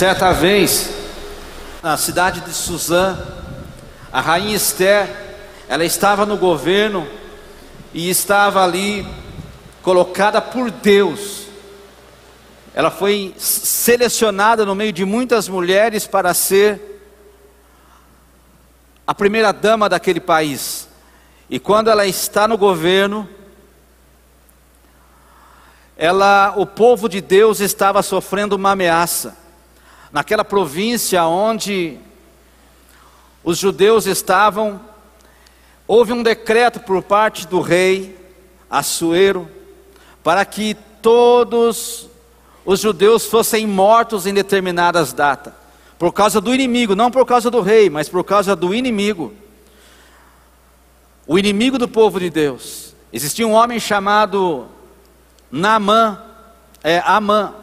Certa vez, na cidade de Suzã, a rainha Esther, ela estava no governo e estava ali colocada por Deus. Ela foi selecionada no meio de muitas mulheres para ser a primeira dama daquele país. E quando ela está no governo, ela, o povo de Deus estava sofrendo uma ameaça. Naquela província onde os judeus estavam, houve um decreto por parte do rei Assuero para que todos os judeus fossem mortos em determinadas datas, por causa do inimigo, não por causa do rei, mas por causa do inimigo o inimigo do povo de Deus. Existia um homem chamado Naamã, é Amã,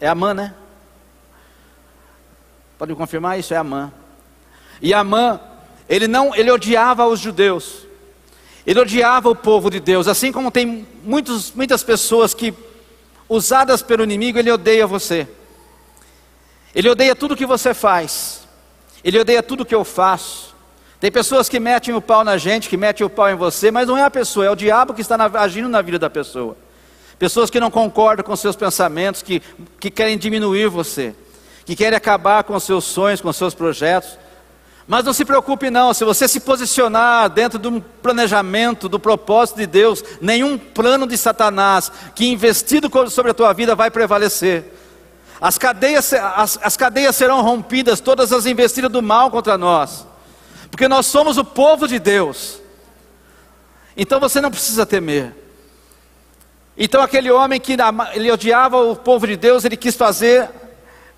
é Amã, né? Pode confirmar isso? É Amã. E Amã, ele não, ele odiava os judeus. Ele odiava o povo de Deus, assim como tem muitos, muitas pessoas que, usadas pelo inimigo, ele odeia você. Ele odeia tudo que você faz. Ele odeia tudo que eu faço. Tem pessoas que metem o pau na gente, que metem o pau em você, mas não é a pessoa, é o diabo que está agindo na vida da pessoa. Pessoas que não concordam com seus pensamentos, que, que querem diminuir você, que querem acabar com seus sonhos, com seus projetos. Mas não se preocupe não, se você se posicionar dentro de um planejamento, do propósito de Deus, nenhum plano de Satanás que investido sobre a tua vida vai prevalecer. As cadeias, as, as cadeias serão rompidas, todas as investidas do mal contra nós porque nós somos o povo de Deus. Então você não precisa temer. Então aquele homem que ele odiava o povo de Deus, ele quis fazer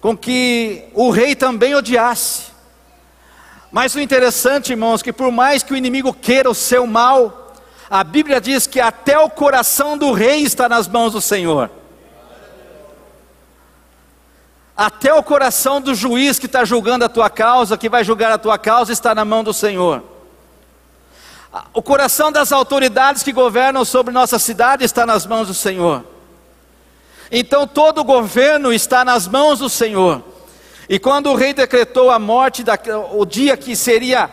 com que o rei também odiasse. Mas o interessante, irmãos, que por mais que o inimigo queira o seu mal, a Bíblia diz que até o coração do rei está nas mãos do Senhor. Até o coração do juiz que está julgando a tua causa, que vai julgar a tua causa, está na mão do Senhor. O coração das autoridades que governam sobre nossa cidade está nas mãos do Senhor. Então todo o governo está nas mãos do Senhor. E quando o rei decretou a morte, da, o dia que seria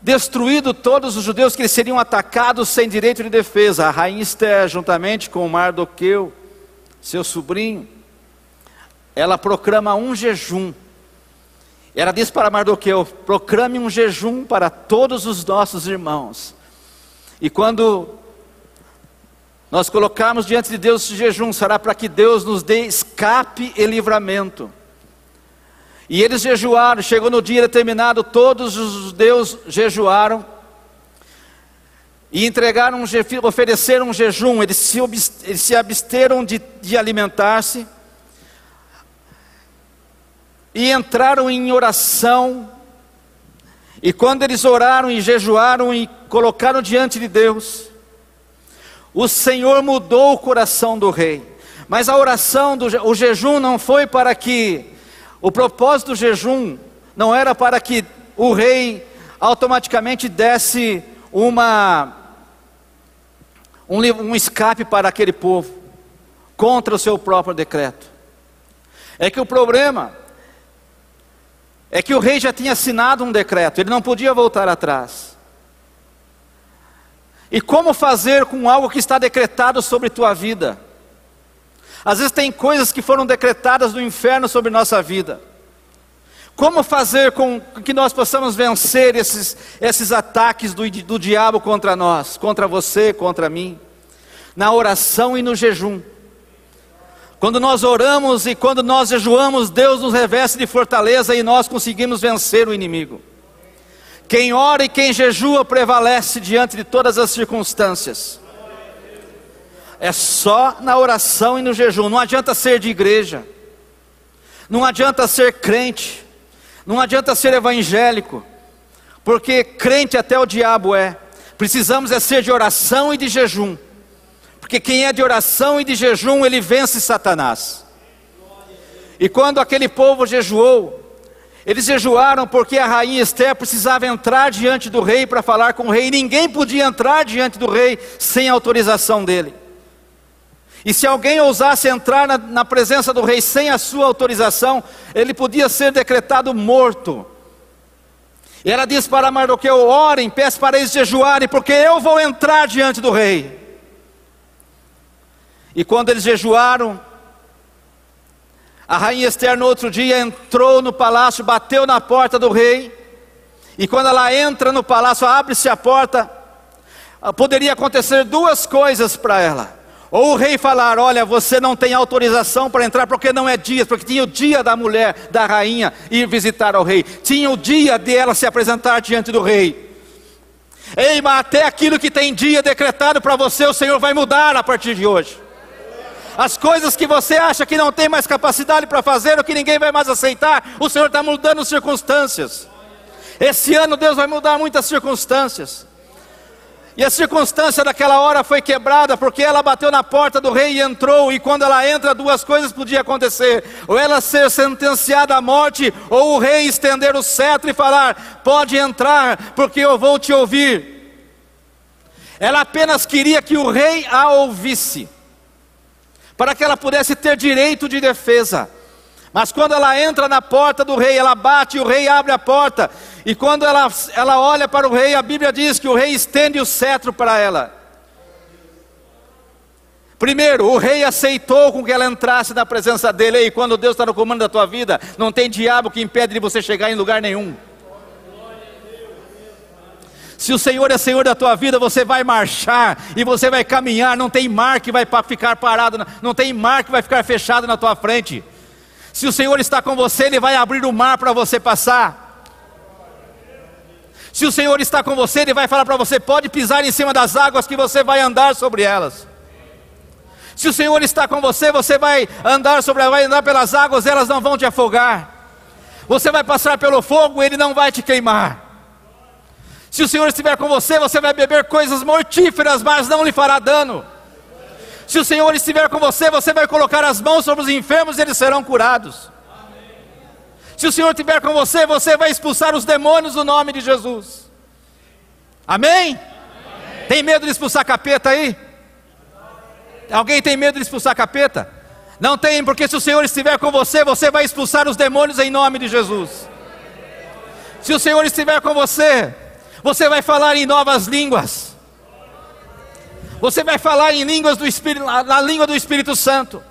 destruído todos os judeus, que eles seriam atacados sem direito de defesa, a rainha Esther, juntamente com Mardoqueu, seu sobrinho, ela proclama um jejum. Ela diz para Mardoqueu: proclame um jejum para todos os nossos irmãos. E quando nós colocarmos diante de Deus esse jejum, será para que Deus nos dê escape e livramento. E eles jejuaram, chegou no dia determinado, todos os judeus jejuaram e entregaram, ofereceram um jejum, eles se, eles se absteram de, de alimentar-se e entraram em oração. E quando eles oraram e jejuaram e colocaram diante de Deus, o Senhor mudou o coração do rei. Mas a oração, do, o jejum não foi para que, o propósito do jejum não era para que o rei automaticamente desse uma, um, um escape para aquele povo, contra o seu próprio decreto. É que o problema é que o rei já tinha assinado um decreto, ele não podia voltar atrás. E como fazer com algo que está decretado sobre tua vida? Às vezes tem coisas que foram decretadas do inferno sobre nossa vida. Como fazer com que nós possamos vencer esses, esses ataques do, do diabo contra nós, contra você, contra mim? Na oração e no jejum. Quando nós oramos e quando nós jejuamos, Deus nos reveste de fortaleza e nós conseguimos vencer o inimigo. Quem ora e quem jejua prevalece diante de todas as circunstâncias. É só na oração e no jejum. Não adianta ser de igreja. Não adianta ser crente. Não adianta ser evangélico. Porque crente até o diabo é. Precisamos é ser de oração e de jejum. Porque quem é de oração e de jejum, ele vence Satanás. E quando aquele povo jejuou, eles jejuaram porque a rainha Esther precisava entrar diante do rei para falar com o rei. Ninguém podia entrar diante do rei sem autorização dele. E se alguém ousasse entrar na, na, presença do rei sem a sua autorização, ele podia ser decretado morto. E ela diz para Mardoqueu: Orem, peço para eles jejuarem, porque eu vou entrar diante do rei. E quando eles jejuaram, a rainha Esther no outro dia entrou no palácio, bateu na porta do rei, e quando ela entra no palácio, abre-se a porta, poderia acontecer duas coisas para ela. Ou o rei falar: Olha, você não tem autorização para entrar, porque não é dia, porque tinha o dia da mulher, da rainha, ir visitar ao rei, tinha o dia de ela se apresentar diante do rei. Ei, mas até aquilo que tem dia decretado para você, o Senhor vai mudar a partir de hoje. As coisas que você acha que não tem mais capacidade para fazer, ou que ninguém vai mais aceitar, o Senhor está mudando circunstâncias. Esse ano Deus vai mudar muitas circunstâncias. E a circunstância daquela hora foi quebrada, porque ela bateu na porta do rei e entrou, e quando ela entra, duas coisas podiam acontecer: ou ela ser sentenciada à morte, ou o rei estender o cetro e falar: pode entrar, porque eu vou te ouvir. Ela apenas queria que o rei a ouvisse, para que ela pudesse ter direito de defesa. Mas quando ela entra na porta do rei, ela bate e o rei abre a porta. E quando ela, ela olha para o rei, a Bíblia diz que o rei estende o cetro para ela. Primeiro, o rei aceitou com que ela entrasse na presença dele. E quando Deus está no comando da tua vida, não tem diabo que impede de você chegar em lugar nenhum. Se o Senhor é Senhor da tua vida, você vai marchar e você vai caminhar. Não tem mar que vai ficar parado, não tem mar que vai ficar fechado na tua frente. Se o Senhor está com você, Ele vai abrir o mar para você passar. Se o Senhor está com você, Ele vai falar para você: pode pisar em cima das águas que você vai andar sobre elas. Se o Senhor está com você, você vai andar sobre, vai andar pelas águas, elas não vão te afogar. Você vai passar pelo fogo, ele não vai te queimar. Se o Senhor estiver com você, você vai beber coisas mortíferas, mas não lhe fará dano. Se o Senhor estiver com você, você vai colocar as mãos sobre os enfermos e eles serão curados. Se o Senhor estiver com você, você vai expulsar os demônios no nome de Jesus. Amém? Amém? Tem medo de expulsar capeta aí? Alguém tem medo de expulsar capeta? Não tem, porque se o Senhor estiver com você, você vai expulsar os demônios em nome de Jesus. Se o Senhor estiver com você, você vai falar em novas línguas. Você vai falar em línguas do Espírito, na língua do Espírito Santo.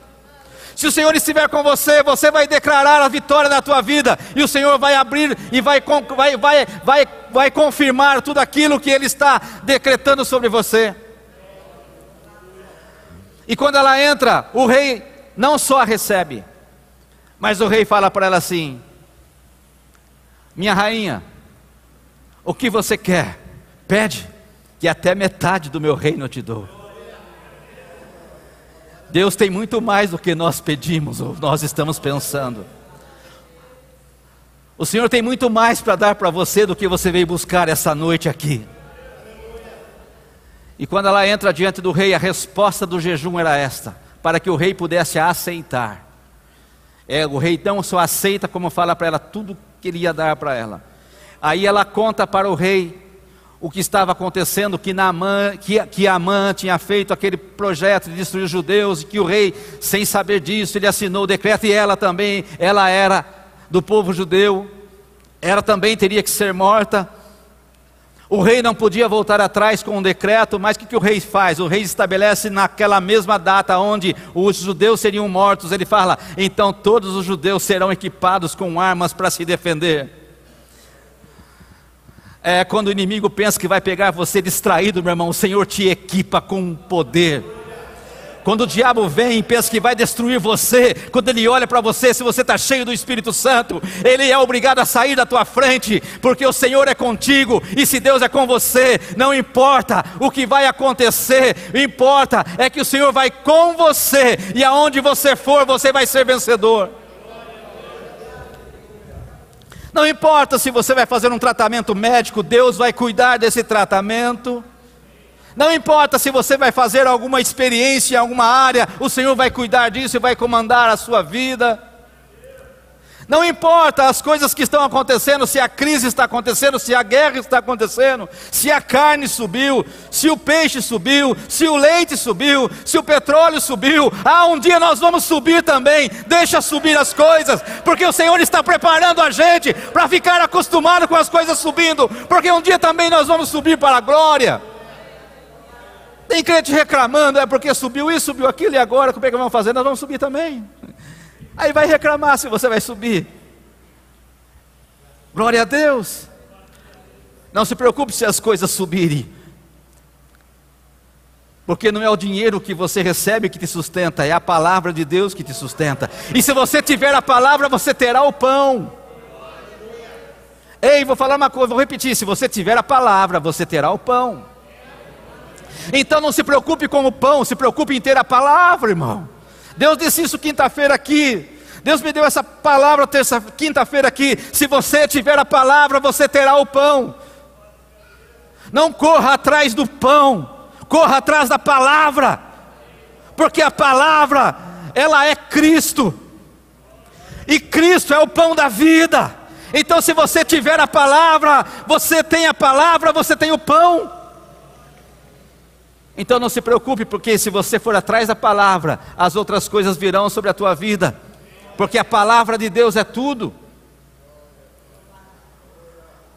Se o Senhor estiver com você, você vai declarar a vitória na tua vida, e o Senhor vai abrir e vai, vai, vai, vai, vai confirmar tudo aquilo que Ele está decretando sobre você. E quando ela entra, o rei não só a recebe, mas o rei fala para ela assim: Minha rainha, o que você quer? Pede que até metade do meu reino eu te dou. Deus tem muito mais do que nós pedimos ou nós estamos pensando. O Senhor tem muito mais para dar para você do que você veio buscar essa noite aqui. E quando ela entra diante do rei, a resposta do jejum era esta: para que o rei pudesse aceitar. É, o rei então só aceita como fala para ela tudo que ele ia dar para ela. Aí ela conta para o rei o que estava acontecendo, que, Naamã, que, que Amã tinha feito aquele projeto de destruir os judeus, e que o rei, sem saber disso, ele assinou o decreto, e ela também, ela era do povo judeu, ela também teria que ser morta. O rei não podia voltar atrás com um decreto, mas o que, que o rei faz? O rei estabelece naquela mesma data onde os judeus seriam mortos, ele fala: então todos os judeus serão equipados com armas para se defender. É, quando o inimigo pensa que vai pegar você distraído, meu irmão, o Senhor te equipa com poder. Quando o diabo vem e pensa que vai destruir você, quando ele olha para você, se você está cheio do Espírito Santo, ele é obrigado a sair da tua frente, porque o Senhor é contigo, e se Deus é com você, não importa o que vai acontecer, importa é que o Senhor vai com você, e aonde você for, você vai ser vencedor. Não importa se você vai fazer um tratamento médico, Deus vai cuidar desse tratamento. Não importa se você vai fazer alguma experiência em alguma área, o Senhor vai cuidar disso e vai comandar a sua vida. Não importa as coisas que estão acontecendo, se a crise está acontecendo, se a guerra está acontecendo, se a carne subiu, se o peixe subiu, se o leite subiu, se o petróleo subiu. Ah, um dia nós vamos subir também. Deixa subir as coisas, porque o Senhor está preparando a gente para ficar acostumado com as coisas subindo, porque um dia também nós vamos subir para a glória. Tem crente reclamando, é porque subiu isso, subiu aquilo, e agora como é que vamos fazer? Nós vamos subir também. Aí vai reclamar se você vai subir. Glória a Deus. Não se preocupe se as coisas subirem. Porque não é o dinheiro que você recebe que te sustenta, é a palavra de Deus que te sustenta. E se você tiver a palavra, você terá o pão. Ei, vou falar uma coisa, vou repetir: se você tiver a palavra, você terá o pão. Então não se preocupe com o pão, se preocupe em ter a palavra, irmão. Deus disse isso quinta-feira aqui. Deus me deu essa palavra terça, quinta-feira aqui. Se você tiver a palavra, você terá o pão. Não corra atrás do pão, corra atrás da palavra, porque a palavra, ela é Cristo, e Cristo é o pão da vida. Então, se você tiver a palavra, você tem a palavra, você tem o pão. Então não se preocupe, porque se você for atrás da palavra, as outras coisas virão sobre a tua vida, porque a palavra de Deus é tudo.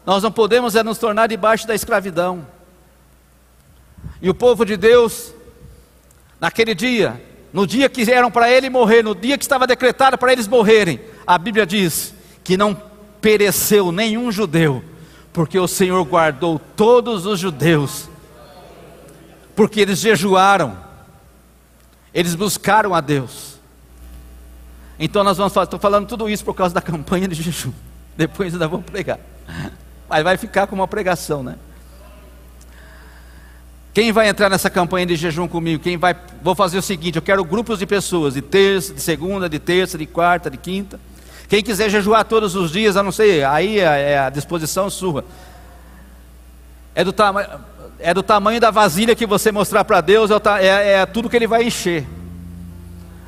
Nós não podemos é nos tornar debaixo da escravidão. E o povo de Deus, naquele dia, no dia que eram para ele morrer, no dia que estava decretado para eles morrerem, a Bíblia diz que não pereceu nenhum judeu, porque o Senhor guardou todos os judeus porque eles jejuaram, eles buscaram a Deus. Então nós vamos falar, estou falando tudo isso por causa da campanha de jejum. Depois ainda vou pregar. Mas vai ficar como uma pregação, né? Quem vai entrar nessa campanha de jejum comigo? Quem vai? Vou fazer o seguinte: eu quero grupos de pessoas, de terça, de segunda, de terça, de quarta, de quinta. Quem quiser jejuar todos os dias, a não sei, aí é, é a disposição sua. É do tamanho é do tamanho da vasilha que você mostrar para Deus, é, é, é, tudo que Ele vai encher.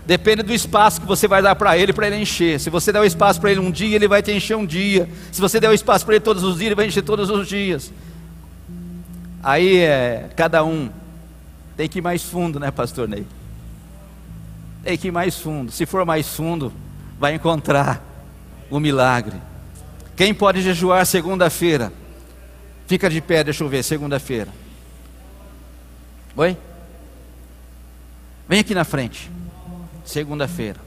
Depende do espaço que você vai dar para Ele, para Ele encher. Se você der o espaço para Ele um dia, Ele vai te encher um dia. Se você der o espaço para Ele todos os dias, Ele vai encher todos os dias. Aí é, cada um tem que ir mais fundo, né, pastor Ney? Tem que ir mais fundo. Se for mais fundo, vai encontrar o milagre. Quem pode jejuar segunda-feira? Fica de pé, deixa eu ver, segunda-feira. Oi? Vem aqui na frente. Segunda-feira.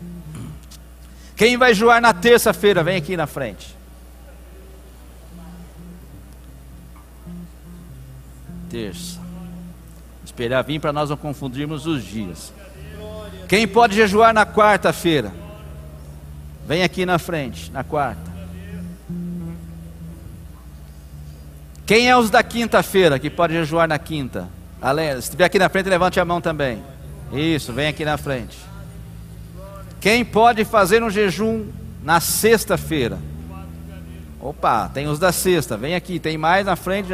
Quem vai joar na terça-feira, vem aqui na frente. Terça. Esperar vir para nós não confundirmos os dias. Quem pode jejuar na quarta-feira? Vem aqui na frente, na quarta. Quem é os da quinta-feira que pode jejuar na quinta? Se estiver aqui na frente, levante a mão também. Isso, vem aqui na frente. Quem pode fazer um jejum na sexta-feira? Opa, tem os da sexta, vem aqui, tem mais na frente.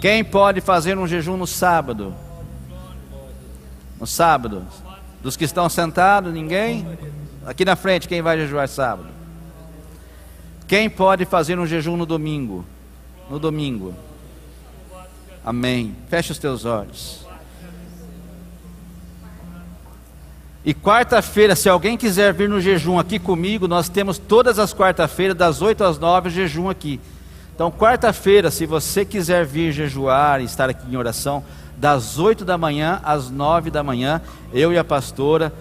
Quem pode fazer um jejum no sábado? No sábado? Dos que estão sentados, ninguém? Aqui na frente, quem vai jejuar sábado? Quem pode fazer um jejum no domingo? No domingo. Amém. Feche os teus olhos. E quarta-feira, se alguém quiser vir no jejum aqui comigo, nós temos todas as quarta-feiras, das 8 às 9, jejum aqui. Então, quarta-feira, se você quiser vir jejuar e estar aqui em oração, das 8 da manhã às 9 da manhã, eu e a pastora,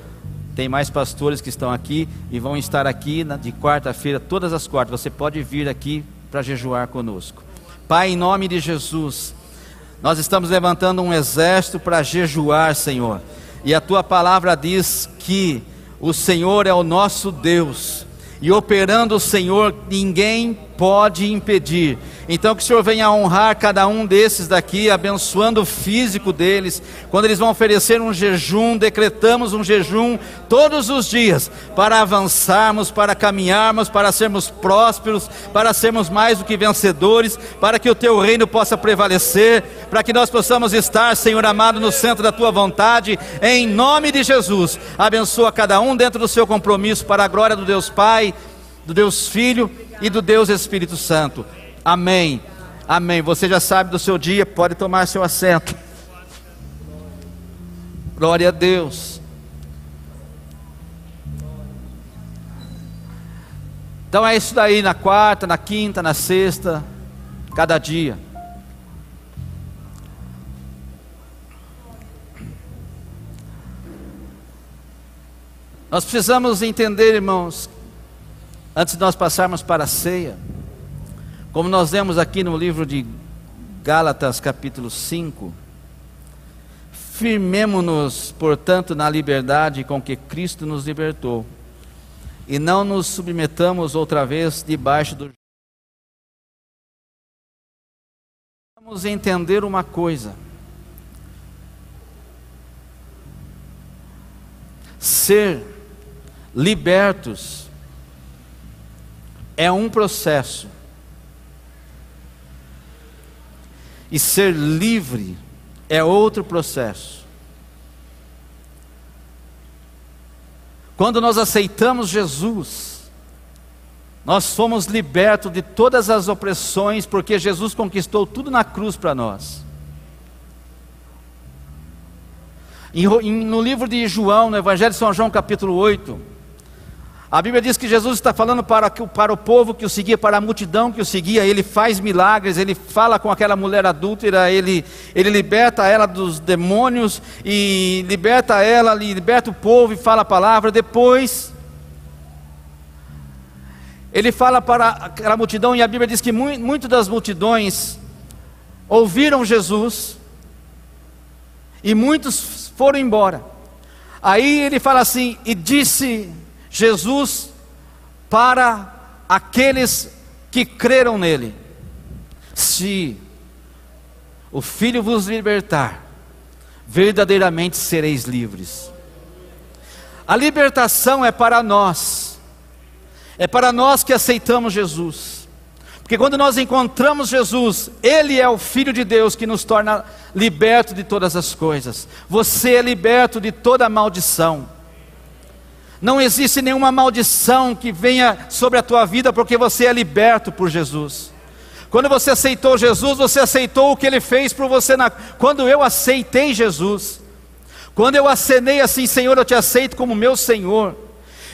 tem mais pastores que estão aqui e vão estar aqui de quarta-feira, todas as quartas. Você pode vir aqui para jejuar conosco. Pai, em nome de Jesus, nós estamos levantando um exército para jejuar, Senhor. E a tua palavra diz que o Senhor é o nosso Deus, e operando o Senhor, ninguém pode impedir. Então que o Senhor venha honrar cada um desses daqui, abençoando o físico deles. Quando eles vão oferecer um jejum, decretamos um jejum todos os dias para avançarmos, para caminharmos, para sermos prósperos, para sermos mais do que vencedores, para que o teu reino possa prevalecer, para que nós possamos estar, Senhor amado, no centro da tua vontade, em nome de Jesus. Abençoa cada um dentro do seu compromisso para a glória do Deus Pai do Deus Filho e do Deus Espírito Santo. Amém. Amém. Você já sabe do seu dia, pode tomar seu assento. Glória a Deus. Então é isso daí na quarta, na quinta, na sexta, cada dia. Nós precisamos entender, irmãos, antes de nós passarmos para a ceia, como nós vemos aqui no livro de Gálatas, capítulo 5, firmemo-nos, portanto, na liberdade com que Cristo nos libertou, e não nos submetamos outra vez debaixo do. Vamos entender uma coisa. Ser libertos é um processo, e ser livre é outro processo. Quando nós aceitamos Jesus, nós fomos libertos de todas as opressões, porque Jesus conquistou tudo na cruz para nós. No livro de João, no Evangelho de São João, capítulo 8, a Bíblia diz que Jesus está falando para, para o povo que o seguia, para a multidão que o seguia, ele faz milagres, ele fala com aquela mulher adúltera, ele, ele liberta ela dos demônios, e liberta ela, liberta o povo e fala a palavra. Depois, ele fala para aquela multidão, e a Bíblia diz que muitas muito das multidões ouviram Jesus, e muitos foram embora. Aí ele fala assim: e disse Jesus para aqueles que creram nele: Se o Filho vos libertar, verdadeiramente sereis livres. A libertação é para nós, é para nós que aceitamos Jesus. Porque quando nós encontramos Jesus, Ele é o Filho de Deus que nos torna liberto de todas as coisas. Você é liberto de toda maldição. Não existe nenhuma maldição que venha sobre a tua vida porque você é liberto por Jesus. Quando você aceitou Jesus, você aceitou o que ele fez por você. Na... Quando eu aceitei Jesus, quando eu acenei assim, Senhor, eu te aceito como meu Senhor.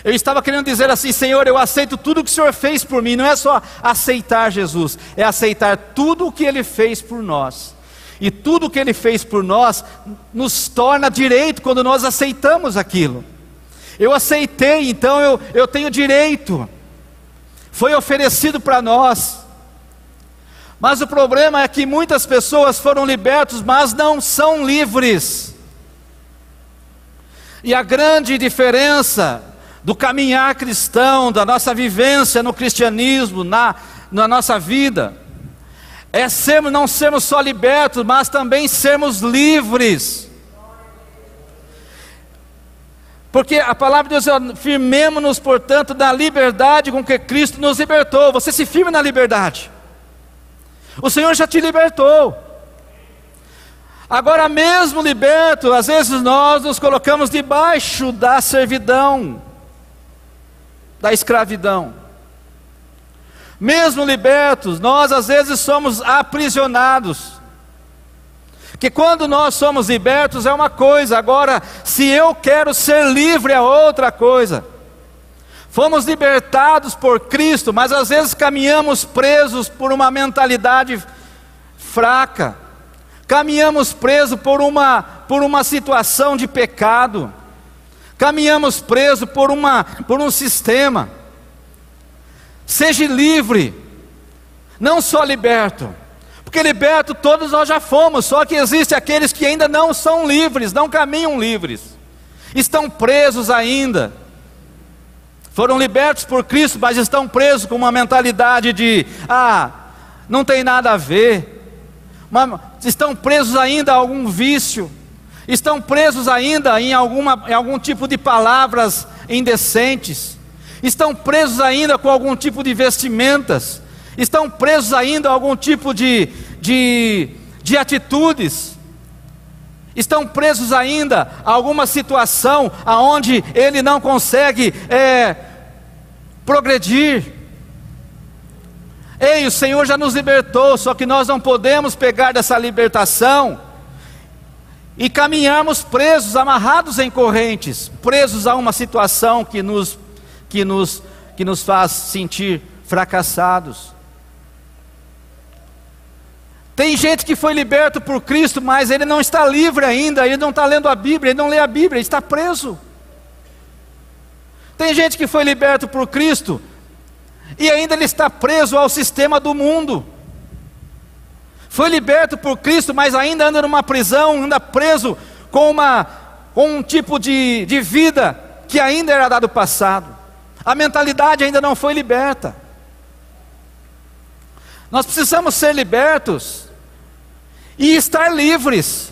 Eu estava querendo dizer assim, Senhor, eu aceito tudo o que o Senhor fez por mim. Não é só aceitar Jesus, é aceitar tudo o que Ele fez por nós. E tudo o que Ele fez por nós nos torna direito quando nós aceitamos aquilo. Eu aceitei, então eu, eu tenho direito. Foi oferecido para nós. Mas o problema é que muitas pessoas foram libertos, mas não são livres. E a grande diferença do caminhar cristão, da nossa vivência no cristianismo, na, na nossa vida, é sermos, não sermos só libertos, mas também sermos livres. Porque a palavra de Deus é: firmemos-nos, portanto, na liberdade com que Cristo nos libertou. Você se firme na liberdade. O Senhor já te libertou. Agora, mesmo liberto, às vezes nós nos colocamos debaixo da servidão, da escravidão. Mesmo libertos, nós às vezes somos aprisionados. Que quando nós somos libertos é uma coisa, agora, se eu quero ser livre é outra coisa. Fomos libertados por Cristo, mas às vezes caminhamos presos por uma mentalidade fraca, caminhamos presos por uma, por uma situação de pecado, caminhamos presos por, uma, por um sistema. Seja livre, não só liberto. Porque liberto todos nós já fomos, só que existem aqueles que ainda não são livres, não caminham livres, estão presos ainda. Foram libertos por Cristo, mas estão presos com uma mentalidade de: ah, não tem nada a ver. Estão presos ainda a algum vício, estão presos ainda em, alguma, em algum tipo de palavras indecentes, estão presos ainda com algum tipo de vestimentas, estão presos ainda a algum tipo de, de, de atitudes, estão presos ainda a alguma situação aonde ele não consegue é, progredir. Ei, o Senhor já nos libertou, só que nós não podemos pegar dessa libertação e caminharmos presos, amarrados em correntes, presos a uma situação que nos, que nos, que nos faz sentir fracassados. Tem gente que foi liberto por Cristo, mas ele não está livre ainda, ele não está lendo a Bíblia, ele não lê a Bíblia, ele está preso. Tem gente que foi liberto por Cristo e ainda ele está preso ao sistema do mundo. Foi liberto por Cristo, mas ainda anda numa prisão, anda preso com, uma, com um tipo de, de vida que ainda era dado passado. A mentalidade ainda não foi liberta. Nós precisamos ser libertos e estar livres.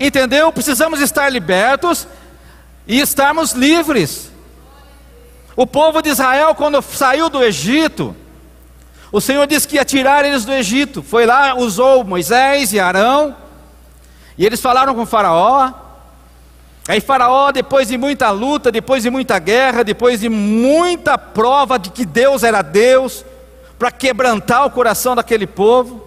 Entendeu? Precisamos estar libertos e estarmos livres. O povo de Israel, quando saiu do Egito, o Senhor disse que ia tirar eles do Egito. Foi lá, usou Moisés e Arão, e eles falaram com Faraó. Aí Faraó, depois de muita luta, depois de muita guerra, depois de muita prova de que Deus era Deus, para quebrantar o coração daquele povo.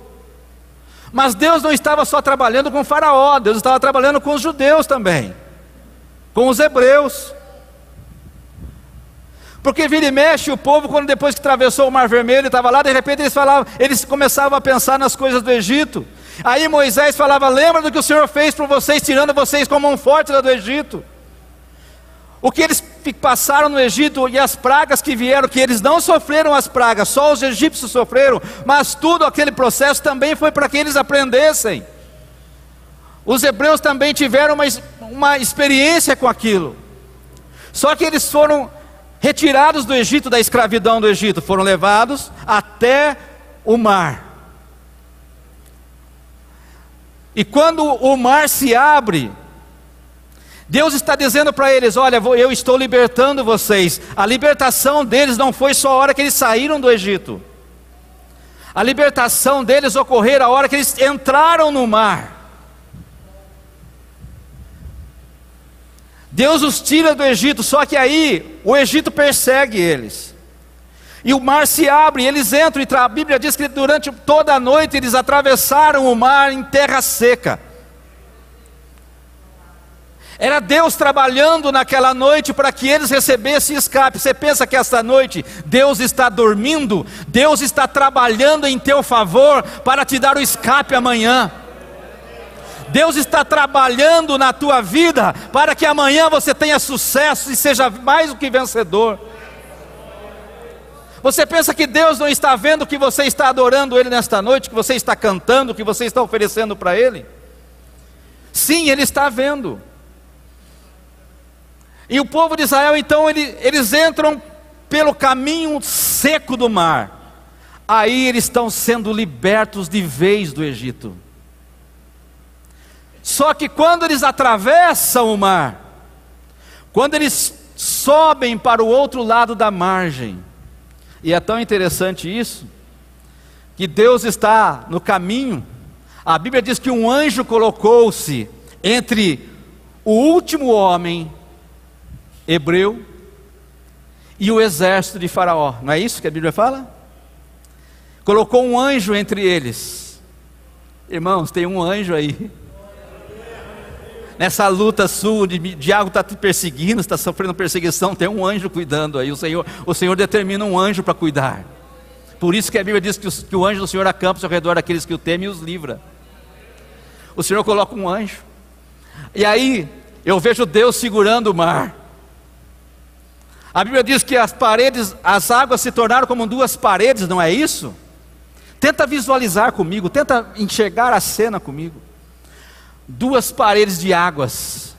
Mas Deus não estava só trabalhando com Faraó, Deus estava trabalhando com os judeus também, com os hebreus. Porque vira e mexe o povo, quando depois que atravessou o Mar Vermelho, estava lá, de repente eles falavam, eles começavam a pensar nas coisas do Egito. Aí Moisés falava: Lembra do que o Senhor fez por vocês, tirando vocês com mão forte lá do Egito? O que eles passaram no Egito e as pragas que vieram, que eles não sofreram as pragas, só os egípcios sofreram, mas tudo aquele processo também foi para que eles aprendessem. Os hebreus também tiveram uma, uma experiência com aquilo, só que eles foram retirados do Egito, da escravidão do Egito, foram levados até o mar. E quando o mar se abre, Deus está dizendo para eles: Olha, eu estou libertando vocês. A libertação deles não foi só a hora que eles saíram do Egito. A libertação deles ocorreu a hora que eles entraram no mar. Deus os tira do Egito, só que aí o Egito persegue eles. E o mar se abre, eles entram, e a Bíblia diz que durante toda a noite eles atravessaram o mar em terra seca. Era Deus trabalhando naquela noite para que eles recebessem escape. Você pensa que esta noite Deus está dormindo? Deus está trabalhando em teu favor para te dar o escape amanhã. Deus está trabalhando na tua vida para que amanhã você tenha sucesso e seja mais do que vencedor. Você pensa que Deus não está vendo que você está adorando Ele nesta noite, que você está cantando, que você está oferecendo para Ele? Sim, Ele está vendo. E o povo de Israel, então, ele, eles entram pelo caminho seco do mar. Aí eles estão sendo libertos de vez do Egito. Só que quando eles atravessam o mar, quando eles sobem para o outro lado da margem, e é tão interessante isso, que Deus está no caminho, a Bíblia diz que um anjo colocou-se entre o último homem hebreu e o exército de Faraó. Não é isso que a Bíblia fala? Colocou um anjo entre eles. Irmãos, tem um anjo aí. Nessa luta sua, de diabo está te perseguindo, está sofrendo perseguição, tem um anjo cuidando aí. O Senhor, o Senhor determina um anjo para cuidar. Por isso que a Bíblia diz que o, que o anjo do Senhor acampa ao redor daqueles que o temem e os livra. O Senhor coloca um anjo. E aí eu vejo Deus segurando o mar. A Bíblia diz que as paredes, as águas se tornaram como duas paredes, não é isso? Tenta visualizar comigo, tenta enxergar a cena comigo. Duas paredes de águas.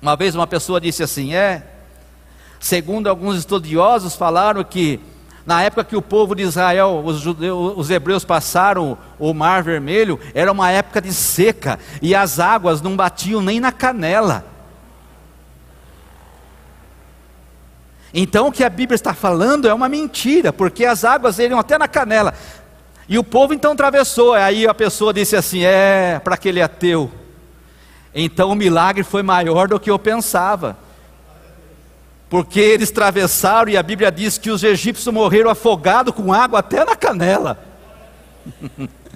Uma vez uma pessoa disse assim: é, segundo alguns estudiosos falaram que na época que o povo de Israel, os, judeus, os hebreus passaram o mar vermelho, era uma época de seca e as águas não batiam nem na canela. Então o que a Bíblia está falando é uma mentira, porque as águas iriam até na canela. E o povo então atravessou. Aí a pessoa disse assim: É, para aquele ateu, Então o milagre foi maior do que eu pensava. Porque eles atravessaram e a Bíblia diz que os egípcios morreram afogados com água até na canela.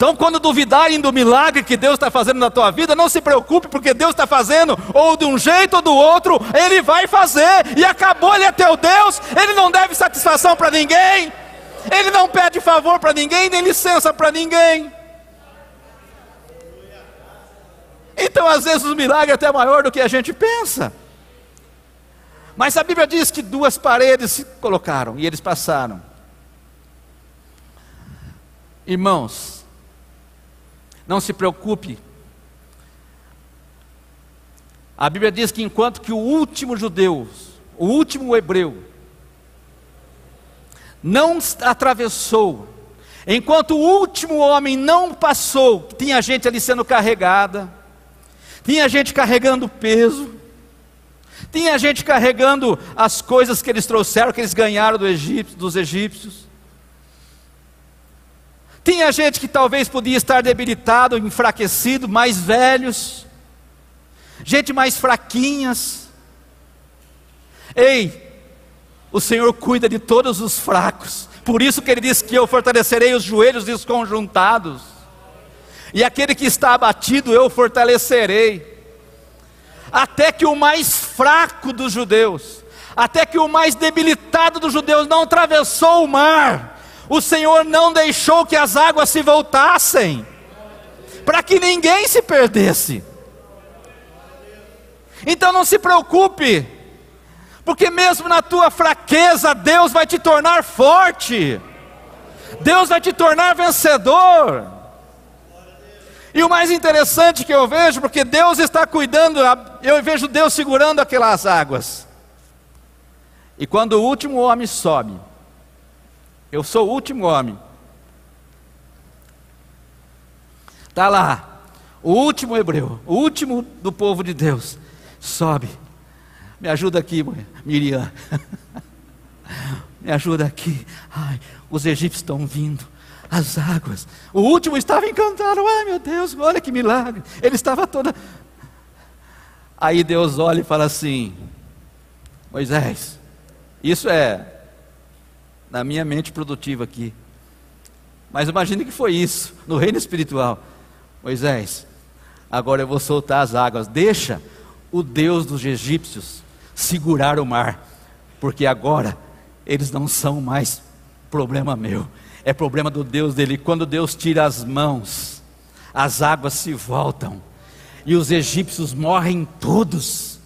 Então, quando duvidarem do milagre que Deus está fazendo na tua vida, não se preocupe, porque Deus está fazendo, ou de um jeito ou do outro, Ele vai fazer, e acabou, Ele é teu Deus, Ele não deve satisfação para ninguém, Ele não pede favor para ninguém, nem licença para ninguém. Então, às vezes, o milagre é até maior do que a gente pensa. Mas a Bíblia diz que duas paredes se colocaram e eles passaram. Irmãos, não se preocupe. A Bíblia diz que enquanto que o último judeu, o último hebreu, não atravessou, enquanto o último homem não passou, tinha gente ali sendo carregada, tinha gente carregando peso, tinha gente carregando as coisas que eles trouxeram, que eles ganharam do Egito, dos egípcios. Tinha gente que talvez podia estar debilitado, enfraquecido, mais velhos, gente mais fraquinhas. Ei, o Senhor cuida de todos os fracos, por isso que Ele diz que eu fortalecerei os joelhos desconjuntados, e aquele que está abatido eu fortalecerei. Até que o mais fraco dos judeus, até que o mais debilitado dos judeus não atravessou o mar, o Senhor não deixou que as águas se voltassem, para que ninguém se perdesse. Então não se preocupe, porque mesmo na tua fraqueza, Deus vai te tornar forte, Deus vai te tornar vencedor. E o mais interessante que eu vejo, porque Deus está cuidando, eu vejo Deus segurando aquelas águas. E quando o último homem sobe, eu sou o último homem. Está lá, o último hebreu, o último do povo de Deus, sobe. Me ajuda aqui, Miriam. Me ajuda aqui. Ai, os egípcios estão vindo as águas. O último estava encantado. Ai meu Deus, olha que milagre. Ele estava toda. Aí Deus olha e fala assim: Moisés, isso é na minha mente produtiva aqui. Mas imagine que foi isso no reino espiritual. Moisés, agora eu vou soltar as águas. Deixa o Deus dos egípcios segurar o mar, porque agora eles não são mais problema meu é problema do Deus dele. Quando Deus tira as mãos, as águas se voltam e os egípcios morrem todos.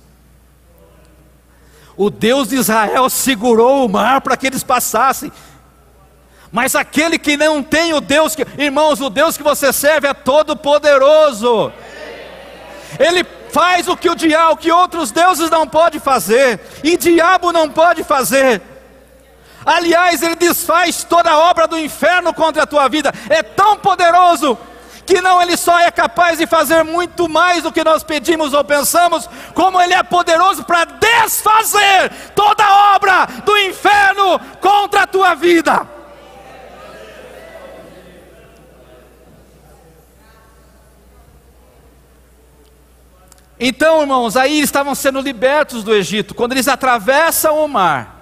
O Deus de Israel segurou o mar para que eles passassem. Mas aquele que não tem o Deus que, irmãos, o Deus que você serve é todo poderoso. Ele faz o que o diabo, que outros deuses não pode fazer, e diabo não pode fazer. Aliás, ele desfaz toda a obra do inferno contra a tua vida. É tão poderoso que não ele só é capaz de fazer muito mais do que nós pedimos ou pensamos, como ele é poderoso para desfazer toda a obra do inferno contra a tua vida. Então, irmãos, aí estavam sendo libertos do Egito, quando eles atravessam o mar.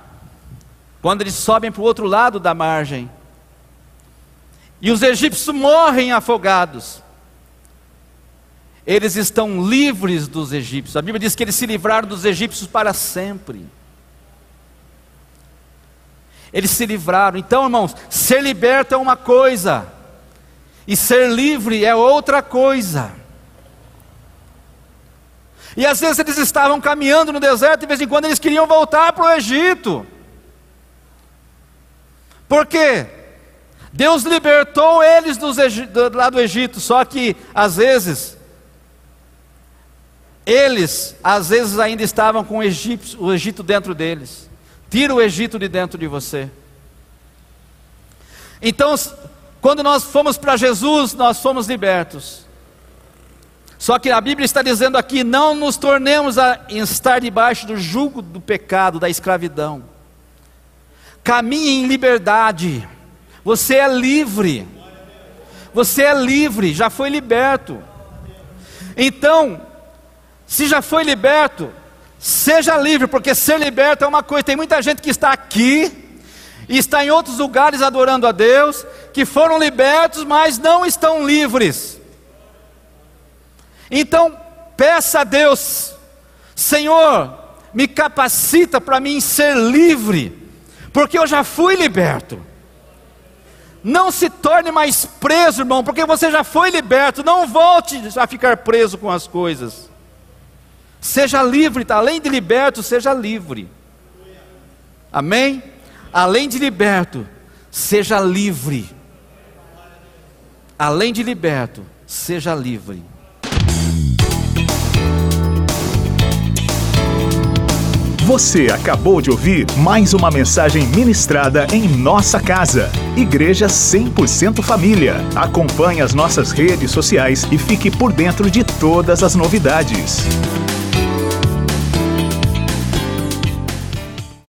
Quando eles sobem para o outro lado da margem. E os egípcios morrem afogados. Eles estão livres dos egípcios. A Bíblia diz que eles se livraram dos egípcios para sempre. Eles se livraram. Então, irmãos, ser liberto é uma coisa, e ser livre é outra coisa. E às vezes eles estavam caminhando no deserto, e de vez em quando eles queriam voltar para o Egito. Por quê? Deus libertou eles do, lá do Egito, só que às vezes eles às vezes ainda estavam com o Egito, o Egito dentro deles. Tira o Egito de dentro de você. Então, quando nós fomos para Jesus, nós fomos libertos. Só que a Bíblia está dizendo aqui: não nos tornemos a estar debaixo do jugo do pecado, da escravidão caminhe em liberdade. Você é livre. Você é livre, já foi liberto. Então, Se já foi liberto, seja livre, porque ser liberto é uma coisa. Tem muita gente que está aqui e está em outros lugares adorando a Deus, que foram libertos, mas não estão livres. Então, peça a Deus, Senhor, me capacita para mim ser livre, porque eu já fui liberto. Não se torne mais preso, irmão, porque você já foi liberto. Não volte a ficar preso com as coisas. Seja livre, tá? além de liberto, seja livre. Amém? Além de liberto, seja livre. Além de liberto, seja livre. Você acabou de ouvir mais uma mensagem ministrada em nossa casa. Igreja 100% Família. Acompanhe as nossas redes sociais e fique por dentro de todas as novidades.